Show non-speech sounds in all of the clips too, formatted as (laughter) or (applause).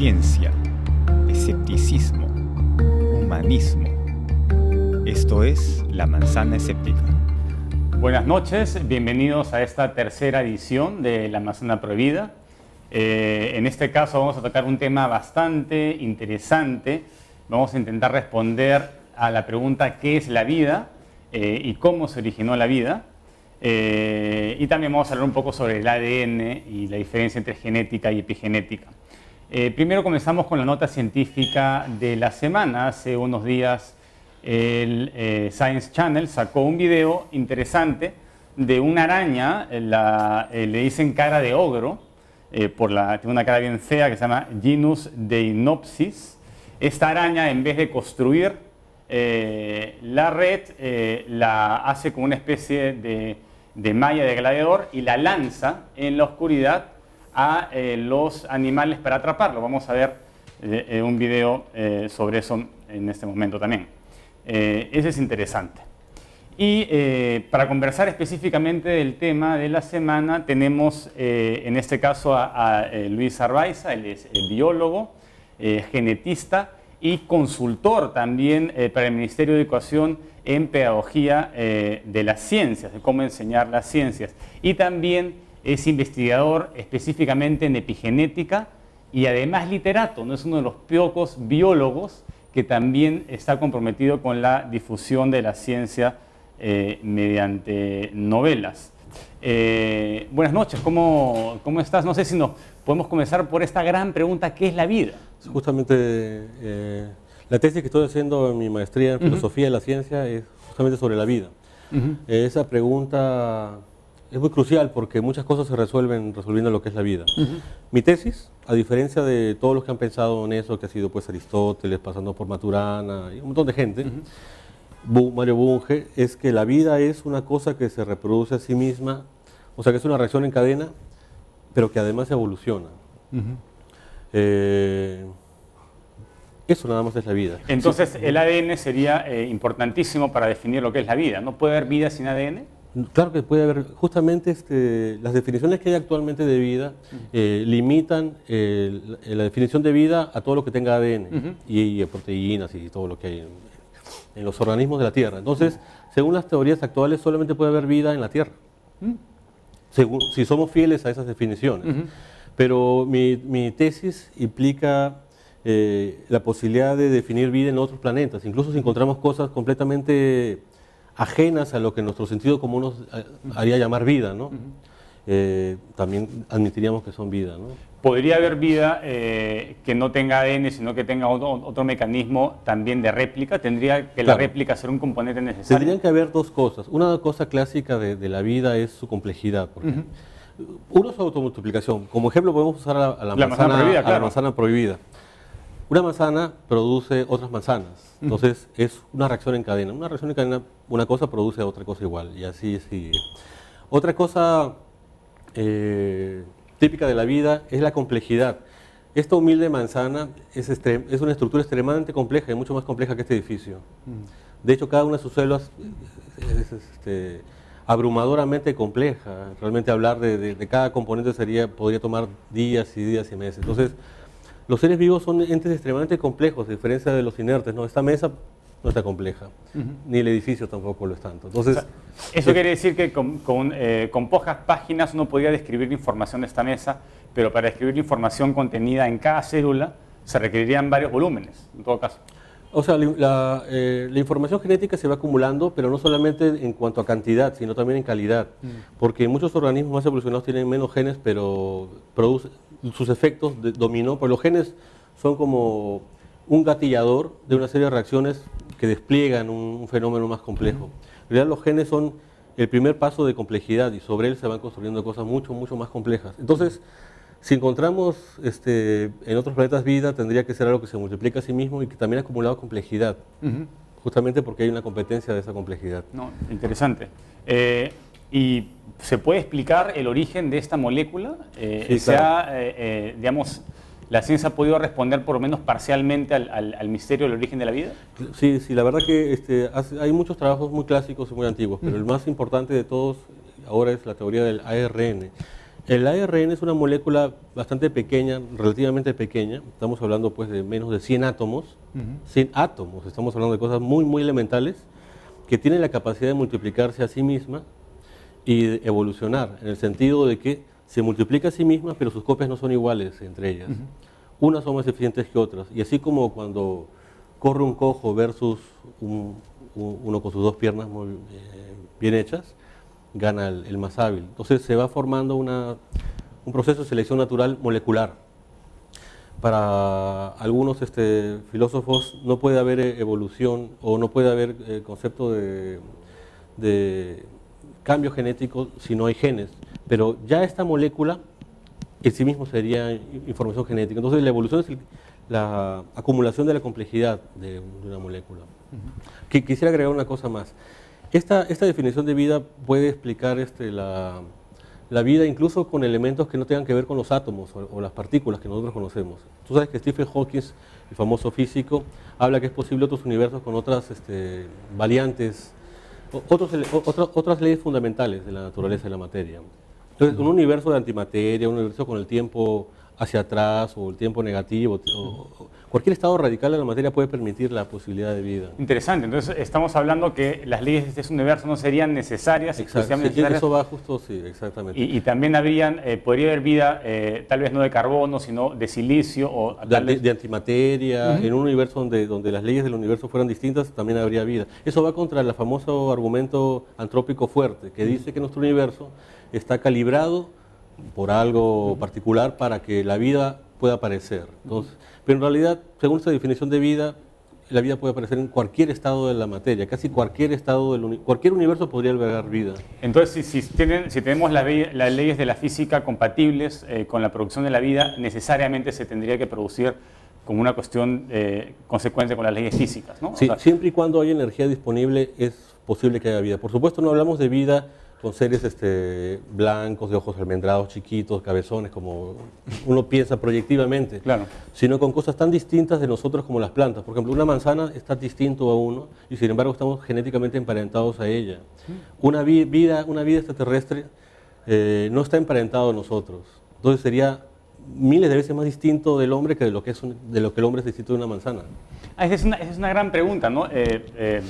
ciencia, escepticismo, humanismo. Esto es La Manzana Escéptica. Buenas noches, bienvenidos a esta tercera edición de La Manzana Prohibida. Eh, en este caso vamos a tocar un tema bastante interesante. Vamos a intentar responder a la pregunta ¿qué es la vida? Eh, y cómo se originó la vida. Eh, y también vamos a hablar un poco sobre el ADN y la diferencia entre genética y epigenética. Eh, primero comenzamos con la nota científica de la semana. Hace unos días el Science Channel sacó un video interesante de una araña, le dicen cara de ogro, por la, tiene una cara bien fea que se llama Genus Deinopsis. Esta araña, en vez de construir la red, la hace como una especie de de malla de gladiador y la lanza en la oscuridad a eh, los animales para atraparlo. Vamos a ver eh, eh, un video sobre eso en este momento también. ese es interesante. Y para conversar específicamente del tema de la semana, tenemos en este caso a, Luis Arbaiza, él es biólogo, genetista y consultor también para el Ministerio de Educación en pedagogía de las ciencias, de cómo enseñar las ciencias. Y también es investigador específicamente en epigenética y además literato, no es uno de los pocos biólogos que también está comprometido con la difusión de la ciencia eh, mediante novelas. Eh, buenas noches, ¿cómo, ¿cómo, estás? No sé si nos podemos comenzar por esta gran pregunta, ¿qué es la vida? Justamente la tesis que estoy haciendo en mi maestría en filosofía de la ciencia es justamente sobre la vida. Esa pregunta es muy crucial porque muchas cosas se resuelven resolviendo lo que es la vida. Mi tesis, a diferencia de todos los que han pensado en eso, que ha sido pues Aristóteles, pasando por Maturana y un montón de gente, Mario Bunge, es que la vida es una cosa que se reproduce a sí misma, o sea que es una reacción en cadena, pero que además evoluciona. Eso nada más es la vida. Entonces, el ADN sería eh, importantísimo para definir lo que es la vida. ¿No puede haber vida sin ADN? Claro que puede haber. Justamente este, las definiciones que hay actualmente de vida eh, limitan la definición de vida a todo lo que tenga ADN y, proteínas y todo lo que hay en, los organismos de la Tierra. Entonces, según las teorías actuales, solamente puede haber vida en la Tierra. Según, si somos fieles a esas definiciones. Pero mi, mi tesis implica eh, la posibilidad de definir vida en otros planetas, incluso si encontramos cosas completamente ajenas a lo que nuestro sentido común nos eh, haría llamar vida, ¿no? Eh, también admitiríamos que son vida. ¿no? ¿Podría haber vida que no tenga ADN, sino que tenga otro, mecanismo también de réplica? ¿Tendría que la réplica ser un componente necesario? Tendrían que haber dos cosas. Una cosa clásica de, la vida es su complejidad. Porque Uno es su automultiplicación. Como ejemplo podemos usar a, la, manzana, a la manzana prohibida. Una manzana produce otras manzanas, entonces es una reacción en cadena. Una reacción en cadena, una cosa produce otra cosa igual, y así sigue. Otra cosa eh, típica de la vida es la complejidad. Esta humilde manzana es, es, una estructura extremadamente compleja y mucho más compleja que este edificio. De hecho, cada una de sus células es este, abrumadoramente compleja. Realmente hablar de, de, cada componente sería, podría tomar días y días y meses. Entonces, los seres vivos son entes extremadamente complejos, a diferencia de los inertes. ¿no? Esta mesa no está compleja, ni el edificio tampoco lo es tanto. Entonces, eso quiere decir que eh, con, pocas páginas uno podría describir la información de esta mesa, pero para describir la información contenida en cada célula se requerirían varios volúmenes, en todo caso. O sea, la, eh, información genética se va acumulando, pero no solamente en cuanto a cantidad, sino también en calidad. Mm. Porque muchos organismos más evolucionados tienen menos genes, pero producen, sus efectos de dominó, pues los genes son como un gatillador de una serie de reacciones que despliegan un, fenómeno más complejo. En realidad los genes son el primer paso de complejidad y sobre él se van construyendo cosas mucho, mucho más complejas. Entonces, si encontramos este, en otros planetas vida, tendría que ser algo que se multiplica a sí mismo y que también ha acumulado complejidad, justamente porque hay una competencia de esa complejidad. No, interesante. Eh, ¿Y se puede explicar el origen de esta molécula? Eh, sí, claro. Eh, eh, digamos, ¿la ciencia ha podido responder por lo menos parcialmente al, misterio del origen de la vida? Sí, sí, la verdad que este, hay muchos trabajos muy clásicos y muy antiguos, pero el más importante de todos ahora es la teoría del ARN. El ARN es una molécula bastante pequeña, relativamente pequeña, estamos hablando pues de menos de 100 átomos, 100 átomos, estamos hablando de cosas muy, muy elementales, que tienen la capacidad de multiplicarse a sí misma y de evolucionar, en el sentido de que se multiplica a sí misma, pero sus copias no son iguales entre ellas. Unas son más eficientes que otras, y así como cuando corre un cojo versus uno con sus dos piernas muy eh, bien hechas, gana el, más hábil. Entonces se va formando una, un proceso de selección natural molecular. Para algunos este, filósofos no puede haber evolución o no puede haber eh, concepto de, de cambio genético si no hay genes, pero ya esta molécula en sí mismo sería información genética. Entonces la evolución es la acumulación de la complejidad de, una molécula. Quisiera agregar una cosa más. Esta, esta definición de vida puede explicar este, la, la, vida incluso con elementos que no tengan que ver con los átomos o, las partículas que nosotros conocemos. Tú sabes que Stephen Hawking, el famoso físico, habla que es posible otros universos con otras este, variantes, otros, otras leyes fundamentales de la naturaleza de la materia. Entonces, un universo de antimateria, un universo con el tiempo hacia atrás o el tiempo negativo, o, cualquier estado radical de la materia puede permitir la posibilidad de vida. Interesante, entonces estamos hablando que las leyes de este universo no serían necesarias, Exacto, eso va justo, sí, exactamente. Y, también habrían, eh, podría haber vida, eh, tal vez no de carbono, sino de silicio o... De, antimateria, en un universo donde, donde las leyes del universo fueran distintas, también habría vida. Eso va contra el famoso argumento antrópico fuerte, que dice que nuestro universo está calibrado por algo particular para que la vida pueda aparecer. Entonces, pero en realidad, según esta definición de vida, la vida puede aparecer en cualquier estado de la materia, casi cualquier estado del cualquier universo podría albergar vida. Entonces, si, tienen, si tenemos las leyes de la física compatibles eh, con la producción de la vida, necesariamente se tendría que producir como una cuestión eh, consecuente con las leyes físicas, ¿no? Sí, siempre y cuando haya energía disponible es posible que haya vida. Por supuesto, no hablamos de vida con seres este, blancos, de ojos almendrados, chiquitos, cabezones, como uno piensa proyectivamente, claro. sino con cosas tan distintas de nosotros como las plantas. Por ejemplo, una manzana está distinto a uno y sin embargo estamos genéticamente emparentados a ella. Una, vida, una vida extraterrestre eh, no está emparentado a nosotros. Entonces sería miles de veces más distinto del hombre que de lo que, es de lo que el hombre es distinto de una manzana. Ah, esa, es una, es una gran pregunta, ¿no? Eh, eh,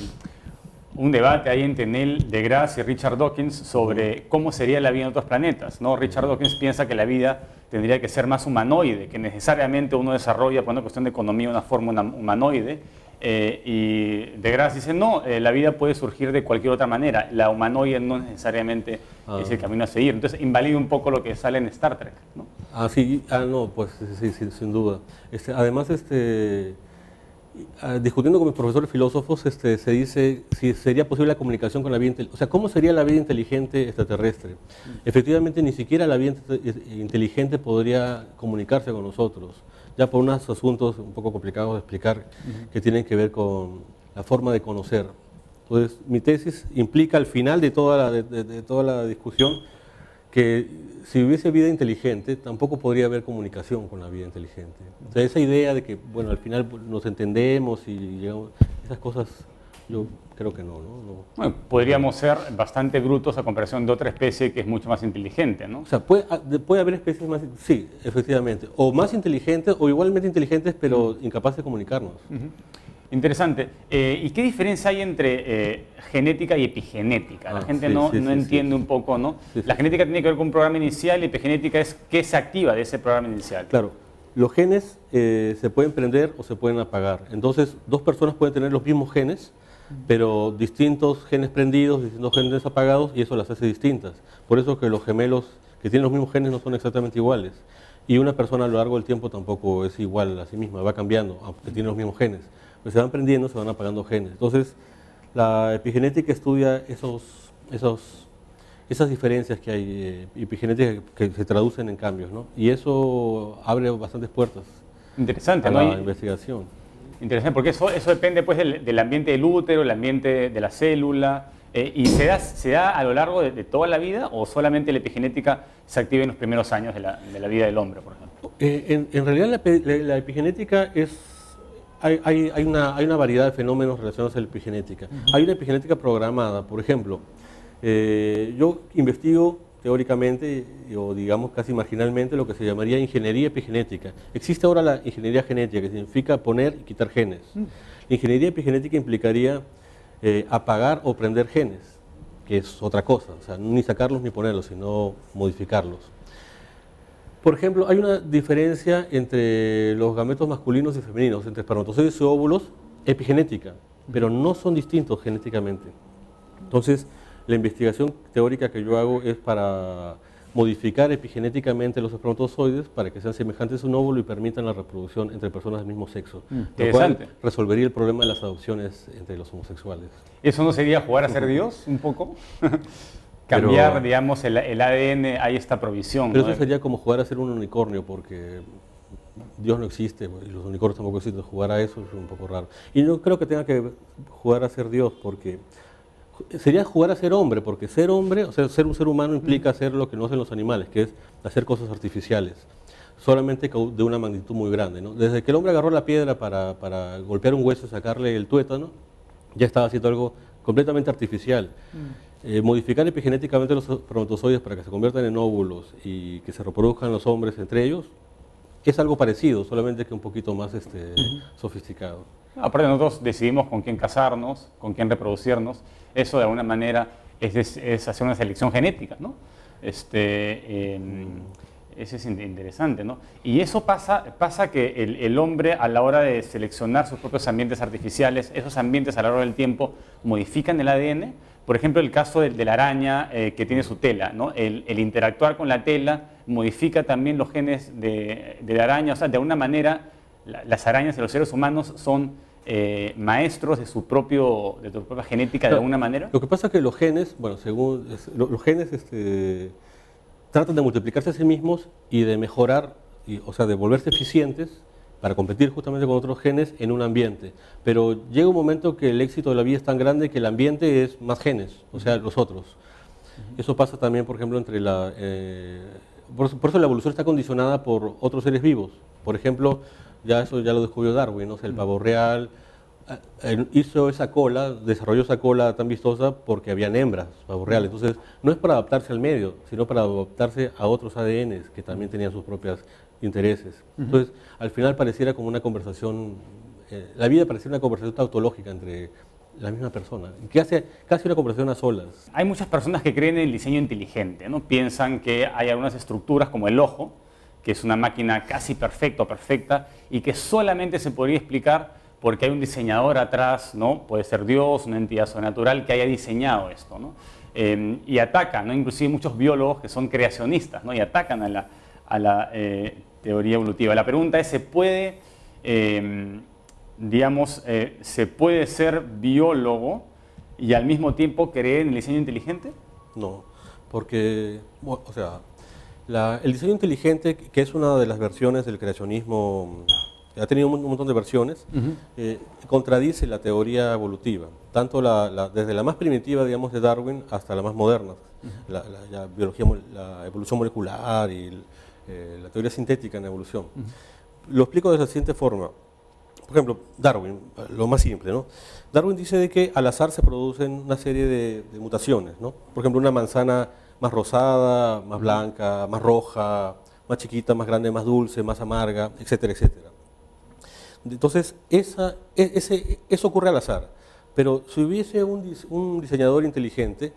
un debate ahí entre Neil deGrasse y Richard Dawkins sobre cómo sería la vida en otros planetas. ¿no? Richard Dawkins piensa que la vida tendría que ser más humanoide, que necesariamente uno desarrolla, por una cuestión de economía, una forma humanoide. Eh, y deGrasse dice, no, eh, la vida puede surgir de cualquier otra manera. La humanoide no necesariamente es el ah. camino a seguir. Entonces, invalida un poco lo que sale en Star Trek. ¿no? Ah, sí, ah, no, pues sí, sin duda. Este, además, este Ah, discutiendo con mis profesores filósofos, este, se dice si sería posible la comunicación con la vida inteligente. O sea, ¿cómo sería la vida inteligente extraterrestre? Efectivamente, ni siquiera la vida inteligente podría comunicarse con nosotros, ya por unos asuntos un poco complicados de explicar que tienen que ver con la forma de conocer. Entonces, mi tesis implica al final de toda de toda la discusión que si hubiese vida inteligente, tampoco podría haber comunicación con la vida inteligente. O sea, esa idea de que, bueno, al final nos entendemos y llegamos, esas cosas, yo creo que no, ¿no? Bueno, podríamos ser bastante brutos a comparación de otra especie que es mucho más inteligente, ¿no? O sea, puede, ah, puede haber especies más, sí, efectivamente, o más inteligentes o igualmente inteligentes, pero incapaces de comunicarnos. Interesante. Eh, ¿Y qué diferencia hay entre eh, genética y epigenética? La ah, gente no, no entiende un poco, ¿no? La genética tiene que ver con un programa inicial y epigenética es qué se activa de ese programa inicial. Claro. Los genes eh, se pueden prender o se pueden apagar. Entonces, dos personas pueden tener los mismos genes, pero distintos genes prendidos, distintos genes apagados, y eso las hace distintas. Por eso que los gemelos que tienen los mismos genes no son exactamente iguales. Y una persona a lo largo del tiempo tampoco es igual a sí misma, va cambiando, aunque tiene los mismos genes pues se van prendiendo, se van apagando genes. Entonces, la epigenética estudia esos, esos, esas diferencias que hay, eh, epigenéticas que se traducen en cambios, ¿no? Y eso abre bastantes puertas Interesante, a la investigación. Interesante, porque eso, eso depende pues, del, ambiente del útero, el ambiente de la célula, eh, ¿Y se da, se da a lo largo de, toda la vida o solamente la epigenética se activa en los primeros años de la, de la vida del hombre, por ejemplo? Eh, en, en, realidad la, la, epigenética es hay, hay, una, hay, una, variedad de fenómenos relacionados a la epigenética. Hay una epigenética programada, por ejemplo, eh, yo investigo teóricamente, o digamos casi marginalmente, lo que se llamaría ingeniería epigenética. Existe ahora la ingeniería genética, que significa poner y quitar genes. Mm. La ingeniería epigenética implicaría eh, apagar o prender genes, que es otra cosa, o sea, ni sacarlos ni ponerlos, sino modificarlos. Por ejemplo, hay una diferencia entre los gametos masculinos y femeninos, entre espermatozoides y óvulos, epigenética, pero no son distintos genéticamente. Entonces, la investigación teórica que yo hago es para modificar epigenéticamente los espermatozoides para que sean semejantes a un óvulo y permitan la reproducción entre personas del mismo sexo. Mm, lo cual resolvería el problema de las adopciones entre los homosexuales. ¿Eso no sería jugar a ser Dios un poco? (laughs) Cambiar, digamos, el, ADN, hay esta provisión. Pero eso sería como jugar a ser un unicornio, porque Dios no existe y los unicornios tampoco existen. Jugar a eso es un poco raro. Y no creo que tenga que jugar a ser Dios, porque sería jugar a ser hombre, porque ser hombre, o sea, ser un ser humano implica hacer lo que no hacen los animales, que es hacer cosas artificiales, solamente de una magnitud muy grande. Desde que el hombre agarró la piedra para, para golpear un hueso y sacarle el tuétano, ya estaba haciendo algo completamente artificial. Mm. Eh, modificar epigenéticamente los espermatozoides para que se conviertan en óvulos y que se reproduzcan los hombres entre ellos, es algo parecido, solamente que un poquito más este, sofisticado. Aparte nosotros decidimos con quién casarnos, con quién reproducirnos. Eso de alguna manera es, hacer una selección genética, ¿no? Este, eso es interesante, ¿no? Y eso pasa, pasa que el, hombre a la hora de seleccionar sus propios ambientes artificiales, esos ambientes a lo largo del tiempo modifican el ADN. Por ejemplo, el caso de, la araña eh, que tiene su tela, ¿no? El, interactuar con la tela modifica también los genes de, de la araña, o sea, de alguna manera las arañas y los seres humanos son eh, maestros de su, propio, de su propia genética de alguna manera? Lo que pasa es que los genes, bueno, según los genes este, tratan de multiplicarse a sí mismos y de mejorar, o sea, de volverse eficientes para competir justamente con otros genes en un ambiente. Pero llega un momento que el éxito de la vida es tan grande que el ambiente es más genes, o sea, los otros. Eso pasa también, por ejemplo, entre la... Eh, por, eso la evolución está condicionada por otros seres vivos. Por ejemplo, ya eso ya lo descubrió Darwin, ¿no? el pavo real hizo esa cola, desarrolló esa cola tan vistosa porque habían hembras, pavo real. Entonces, no es para adaptarse al medio, sino para adaptarse a otros ADNs que también tenían sus propios intereses. Entonces, al final pareciera como una conversación, eh, la vida pareciera una conversación tautológica entre la misma persona, que hace casi una conversación a solas. Hay muchas personas que creen en el diseño inteligente, ¿no? Piensan que hay algunas estructuras como el ojo, que es una máquina casi perfecta o perfecta y que solamente se podría explicar porque hay un diseñador atrás, ¿no? puede ser Dios, una entidad sobrenatural que haya diseñado esto. ¿no? Em, y atacan, ¿no? inclusive muchos biólogos que son creacionistas ¿no? y atacan a la, a la eh, teoría evolutiva. La pregunta es, ¿se puede, em, digamos, eh, ¿se puede ser biólogo y al mismo tiempo creer en el diseño inteligente? No, porque, o sea, el diseño inteligente, que es una de las versiones del creacionismo, ha tenido un, montón de versiones, eh, contradice la teoría evolutiva, tanto desde la más primitiva, digamos, de Darwin hasta la más moderna, la, biología, la evolución molecular y eh, la teoría sintética en evolución. Lo explico de la siguiente forma. Por ejemplo, Darwin, lo más simple, ¿no? Darwin dice de que al azar se producen una serie de, de mutaciones, ¿no? Por ejemplo, una manzana más rosada, más blanca, más roja, más chiquita, más grande, más dulce, más amarga, etcétera, etcétera. Entonces, esa, e, ese, eso ocurre al azar. Pero si hubiese un, diseñador inteligente,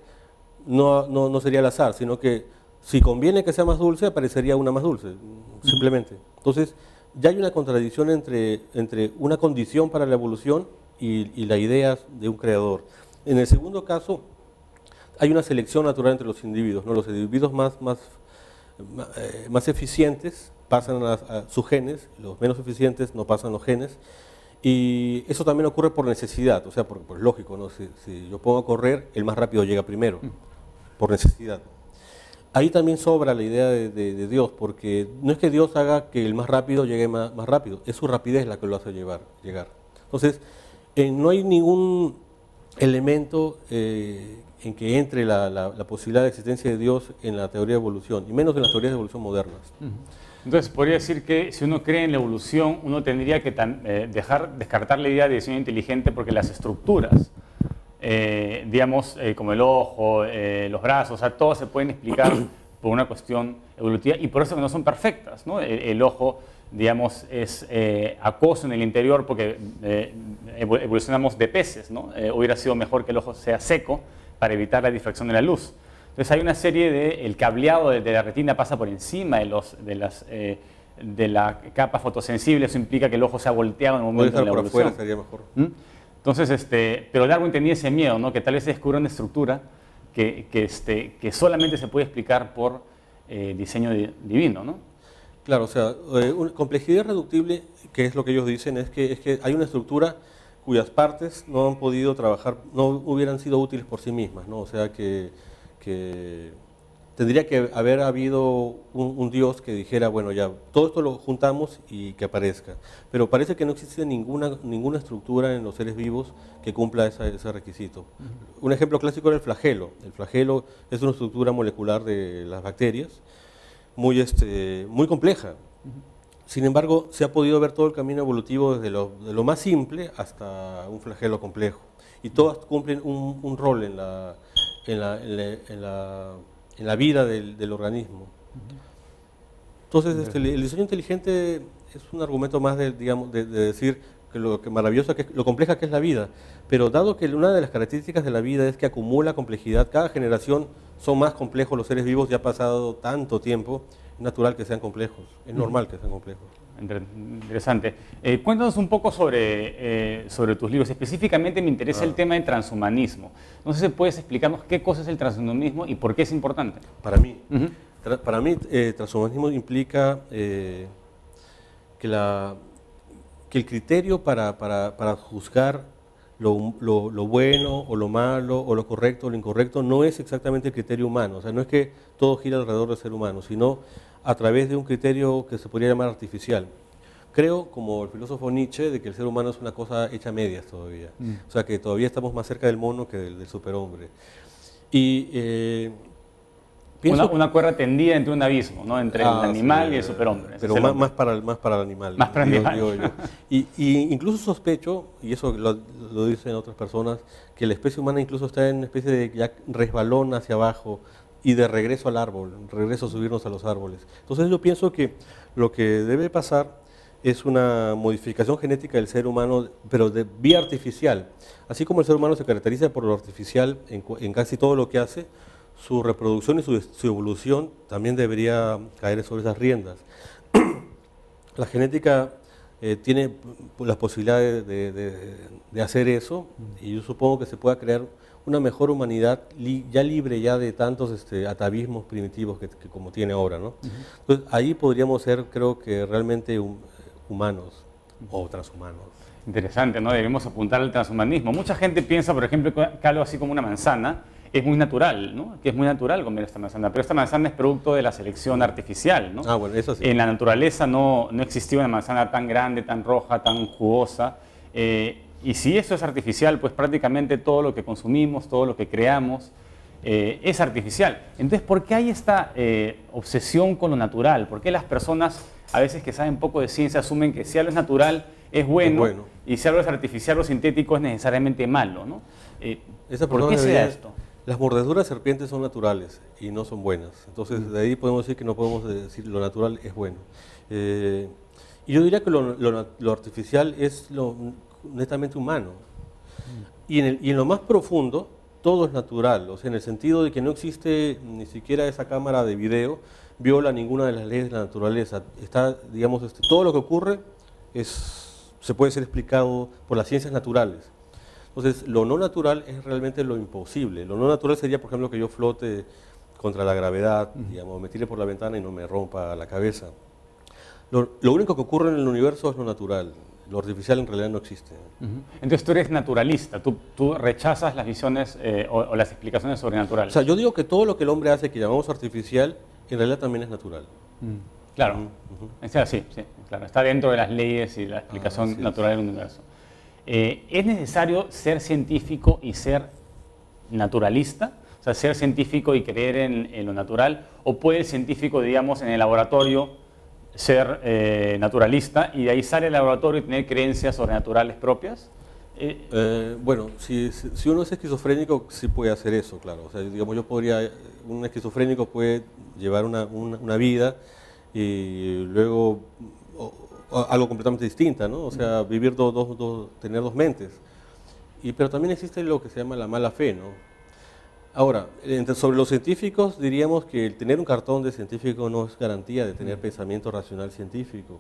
no, no, sería al azar, sino que si conviene que sea más dulce, aparecería una más dulce, simplemente. Entonces, ya hay una contradicción entre, entre una condición para la evolución y, y la idea de un creador. En el segundo caso, hay una selección natural entre los individuos. ¿no? Los individuos más, más, eh, más eficientes pasan a, sus genes, los menos eficientes no pasan los genes. Y eso también ocurre por necesidad, o sea, por, pues lógico, ¿no? Si, yo pongo a correr, el más rápido llega primero, mm. por necesidad. Ahí también sobra la idea de, Dios, porque no es que Dios haga que el más rápido llegue más, más rápido, es su rapidez la que lo hace llevar, llegar. Entonces, eh, no hay ningún elemento eh, en que entre la, posibilidad de existencia de Dios en la teoría de evolución, y menos en las teorías de evolución modernas. Entonces, podría decir que si uno cree en la evolución, uno tendría que eh, dejar, descartar la idea de diseño inteligente porque las estructuras eh, digamos, eh, como el ojo, eh, los brazos, o sea, todos se pueden explicar (clears throat) por una cuestión evolutiva y por eso que no son perfectas. ¿no? El, ojo, digamos, es acoso en el interior porque evolucionamos de peces. ¿no? hubiera sido mejor que el ojo sea seco para evitar la difracción de la luz. Entonces hay una serie de, el cableado de, la retina pasa por encima de, los, de, las, de la capa fotosensible, eso implica que el ojo se ha volteado en un momento de la evolución. Por sería mejor. ¿Mm? Entonces, este, pero Darwin tenía ese miedo, ¿no? que tal vez se descubra una estructura que, que, este, que solamente se puede explicar por eh, diseño divino. ¿no? Claro, o sea, eh, complejidad reductible, que es lo que ellos dicen, es que, es que hay una estructura cuyas partes no han podido trabajar, no hubieran sido útiles por sí mismas, ¿no? o sea que, que tendría que haber habido un, Dios que dijera, bueno, ya, todo esto lo juntamos y que aparezca. Pero parece que no existe ninguna, ninguna estructura en los seres vivos que cumpla ese requisito. Un ejemplo clásico era el flagelo. El flagelo es una estructura molecular de las bacterias muy, este, muy compleja. Sin embargo, se ha podido ver todo el camino evolutivo desde lo, de lo más simple hasta un flagelo complejo. Y todas cumplen un, rol en la, en la en la vida del, organismo. Entonces, este, el diseño inteligente es un argumento más de, digamos, de, decir que lo que maravilloso, que, lo compleja que es la vida. Pero dado que una de las características de la vida es que acumula complejidad, cada generación son más complejos los seres vivos, ya ha pasado tanto tiempo, natural que sean complejos, es normal que sean complejos. Interesante. Eh, cuéntanos un poco sobre, eh, sobre tus libros. Específicamente me interesa el ah. tema del transhumanismo. No sé si puedes explicarnos qué cosa es el transhumanismo y por qué es importante. Para mí, para mí eh, transhumanismo implica que, la, que el criterio para, para, para juzgar lo, lo, lo, bueno o lo malo o lo correcto o lo incorrecto no es exactamente el criterio humano. O sea, no es que todo gira alrededor del ser humano, sino a través de un criterio que se podría llamar artificial. Creo, como el filósofo Nietzsche, de que el ser humano es una cosa hecha a medias todavía. Mm. O sea, que todavía estamos más cerca del mono que del, superhombre. Y eh, una, una, cuerda tendida entre un abismo, ¿no? Entre el ah, animal y el superhombre. Pero más, más, para el, más para el animal. Más para el animal. Y, incluso sospecho, y eso lo, lo, dicen otras personas, que la especie humana incluso está en una especie de ya resbalón hacia abajo, y de regreso al árbol, regreso a subirnos a los árboles. Entonces yo pienso que lo que debe pasar es una modificación genética del ser humano, pero de vía artificial. Así como el ser humano se caracteriza por lo artificial en, casi todo lo que hace, su reproducción y su, evolución también debería caer sobre esas riendas. (clears throat) la genética eh, tiene las posibilidades de, hacer eso y yo supongo que se pueda crear una mejor humanidad ya libre ya de tantos este, atavismos primitivos que, como tiene ahora. ¿no? Entonces, ahí podríamos ser, creo que realmente humanos o transhumanos. Interesante, ¿no? Debemos apuntar al transhumanismo. Mucha gente piensa, por ejemplo, que algo así como una manzana es muy natural, ¿no? Que es muy natural comer esta manzana, pero esta manzana es producto de la selección artificial, ¿no? Ah, bueno, eso sí. En la naturaleza no, no existía una manzana tan grande, tan roja, tan jugosa. Eh, y si eso es artificial, pues prácticamente todo lo que consumimos, todo lo que creamos, eh, es artificial. Entonces, ¿por qué hay esta eh, obsesión con lo natural? ¿Por qué las personas, a veces que saben poco de ciencia, asumen que si algo es natural es bueno, y si algo es artificial o sintético es necesariamente malo? ¿no? Eh, ¿Por qué se da esto? Las mordeduras de serpientes son naturales y no son buenas. Entonces, de ahí podemos decir que no podemos decir lo natural es bueno. y yo diría que lo, lo artificial es lo, netamente humano. Y en, y en lo más profundo, todo es natural, o sea, en el sentido de que no existe ni siquiera esa cámara de video, viola ninguna de las leyes de la naturaleza. Está, digamos, este, todo lo que ocurre es, se puede ser explicado por las ciencias naturales. Entonces, lo no natural es realmente lo imposible. Lo no natural sería, por ejemplo, que yo flote contra la gravedad, digamos, me tire por la ventana y no me rompa la cabeza. Lo, lo único que ocurre en el universo es lo natural lo artificial en realidad no existe. Entonces tú eres naturalista, tú, tú rechazas las visiones eh, o, las explicaciones sobrenaturales. O sea, yo digo que todo lo que el hombre hace que llamamos artificial, en realidad también es natural. Claro, sí, sí, claro, está dentro de las leyes y la explicación natural del universo. Eh, ¿Es necesario ser científico y ser naturalista? O sea, ser científico y creer en, lo natural, o puede el científico, digamos, en el laboratorio ser eh, naturalista y de ahí sale el laboratorio y tener creencias sobrenaturales propias? Eh, bueno, si, si, uno es esquizofrénico, sí puede hacer eso, claro. O sea, digamos, yo podría, un esquizofrénico puede llevar una, una, vida y luego algo completamente distinta, ¿no? O sea, vivir dos, dos, dos, tener dos mentes. Y, pero también existe lo que se llama la mala fe, ¿no? Ahora, sobre los científicos, diríamos que el tener un cartón de científico no es garantía de tener pensamiento racional científico.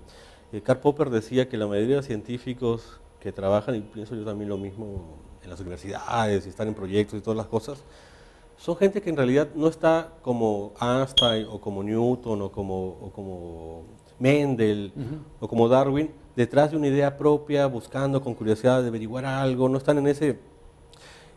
Eh, Karl Popper decía que la mayoría de científicos que trabajan, y pienso yo también lo mismo en las universidades y están en proyectos y todas las cosas, son gente que en realidad no está como Einstein o como Newton o como, como Mendel o como Darwin detrás de una idea propia, buscando con curiosidad de averiguar algo, no están en ese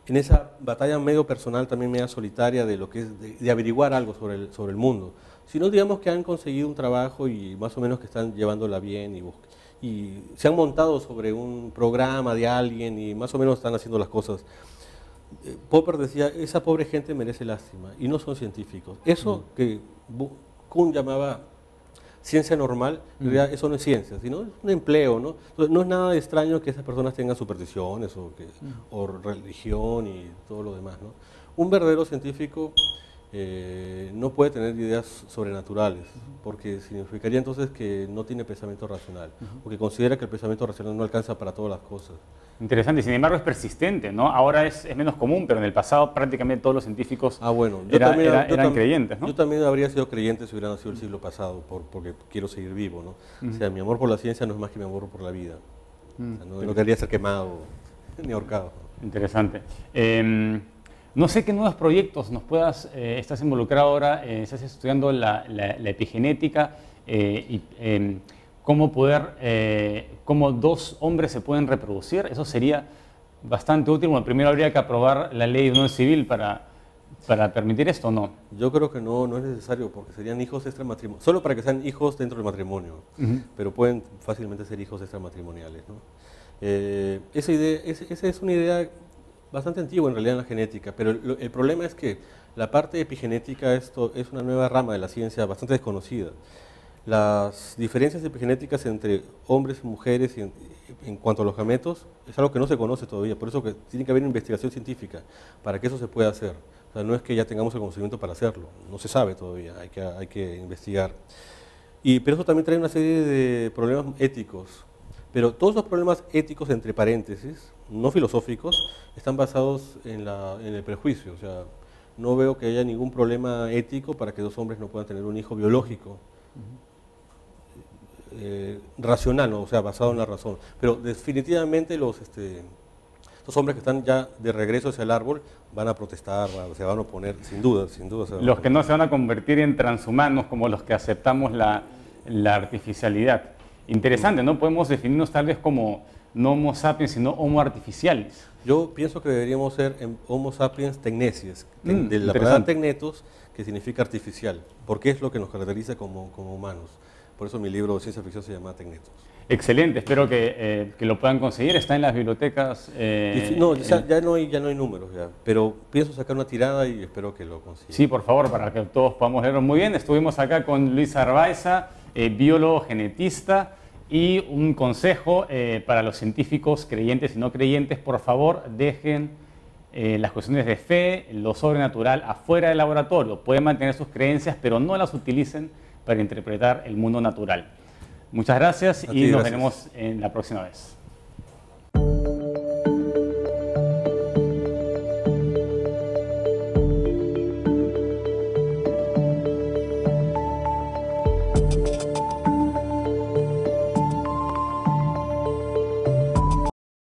en esa batalla medio personal, también media solitaria de lo que es de, averiguar algo sobre el, sobre el mundo, sino digamos que han conseguido un trabajo y más o menos que están llevándola bien y, y se han montado sobre un programa de alguien y más o menos están haciendo las cosas. Eh, Popper decía, esa pobre gente merece lástima y no son científicos. Eso mm. que Kuhn llamaba ciencia normal, realidad eso no es ciencia, sino es un empleo, ¿no? no es nada extraño que esas personas tengan supersticiones o, que, o religión y todo lo demás, ¿no? Un verdadero científico eh, no puede tener ideas sobrenaturales, porque significaría entonces que no tiene pensamiento racional, porque considera que el pensamiento racional no alcanza para todas las cosas. Interesante, sin embargo es persistente, ¿no? Ahora es, menos común, pero en el pasado prácticamente todos los científicos ah, bueno, eran creyentes, ¿no? Yo también habría sido creyente si hubiera nacido el siglo pasado, por, porque quiero seguir vivo, ¿no? O sea, mi amor por la ciencia no es más que mi amor por la vida. no, quería ser quemado (laughs) ni ahorcado. Interesante. Em, no sé qué nuevos proyectos nos puedas, eh, estás involucrado ahora, eh, estás estudiando la, epigenética eh, y em, cómo poder, eh, cómo dos hombres se pueden reproducir. Eso sería bastante útil. Bueno, primero habría que aprobar la ley de unión civil para, para permitir esto, ¿o ¿no? Yo creo que no, no es necesario porque serían hijos extramatrimoniales, solo para que sean hijos dentro del matrimonio, pero pueden fácilmente ser hijos extramatrimoniales. ¿no? Eh, esa, idea, esa es una idea bastante antigua en realidad en la genética, pero el, el problema es que la parte epigenética esto, es una nueva rama de la ciencia bastante desconocida las diferencias epigenéticas entre hombres y mujeres en, cuanto a los gametos es algo que no se conoce todavía, por eso que tiene que haber investigación científica para que eso se pueda hacer. O sea, no es que ya tengamos el conocimiento para hacerlo, no se sabe todavía, hay que, hay que investigar. Y, pero eso también trae una serie de problemas éticos. Pero todos los problemas éticos, entre paréntesis, no filosóficos, están basados en, la, el prejuicio. O sea, no veo que haya ningún problema ético para que dos hombres no puedan tener un hijo biológico. Eh, racional, o sea, basado en la razón. Pero definitivamente los, este, hombres que están ya de regreso hacia el árbol van a protestar, se van a oponer, sin duda, sin duda. los que no se van a convertir en transhumanos como los que aceptamos la, artificialidad. Interesante, ¿no? Podemos definirnos tal vez como no Homo sapiens, sino Homo artificiales. Yo pienso que deberíamos ser Homo sapiens tecnesis, mm, de la palabra tecnetos, que significa artificial, porque es lo que nos caracteriza como, como humanos. Por eso mi libro de ciencia ficción se llama Tecnetos. Excelente, espero que, eh, que, lo puedan conseguir. Está en las bibliotecas. Eh, no, ya, no hay, ya no hay números, ya. pero pienso sacar una tirada y espero que lo consigan. Sí, por favor, para que todos podamos leerlo muy bien. Estuvimos acá con Luis Arbaiza, eh, biólogo genetista, y un consejo para los científicos creyentes y no creyentes: por favor, dejen las cuestiones de fe, lo sobrenatural afuera del laboratorio. Pueden mantener sus creencias, pero no las utilicen para interpretar el mundo natural. Muchas gracias y nos veremos en la próxima vez.